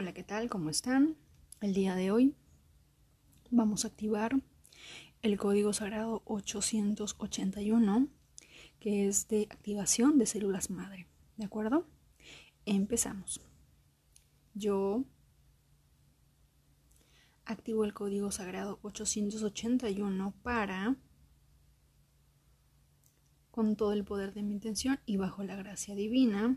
Hola, ¿qué tal? ¿Cómo están? El día de hoy vamos a activar el código sagrado 881, que es de activación de células madre. ¿De acuerdo? Empezamos. Yo activo el código sagrado 881 para, con todo el poder de mi intención y bajo la gracia divina,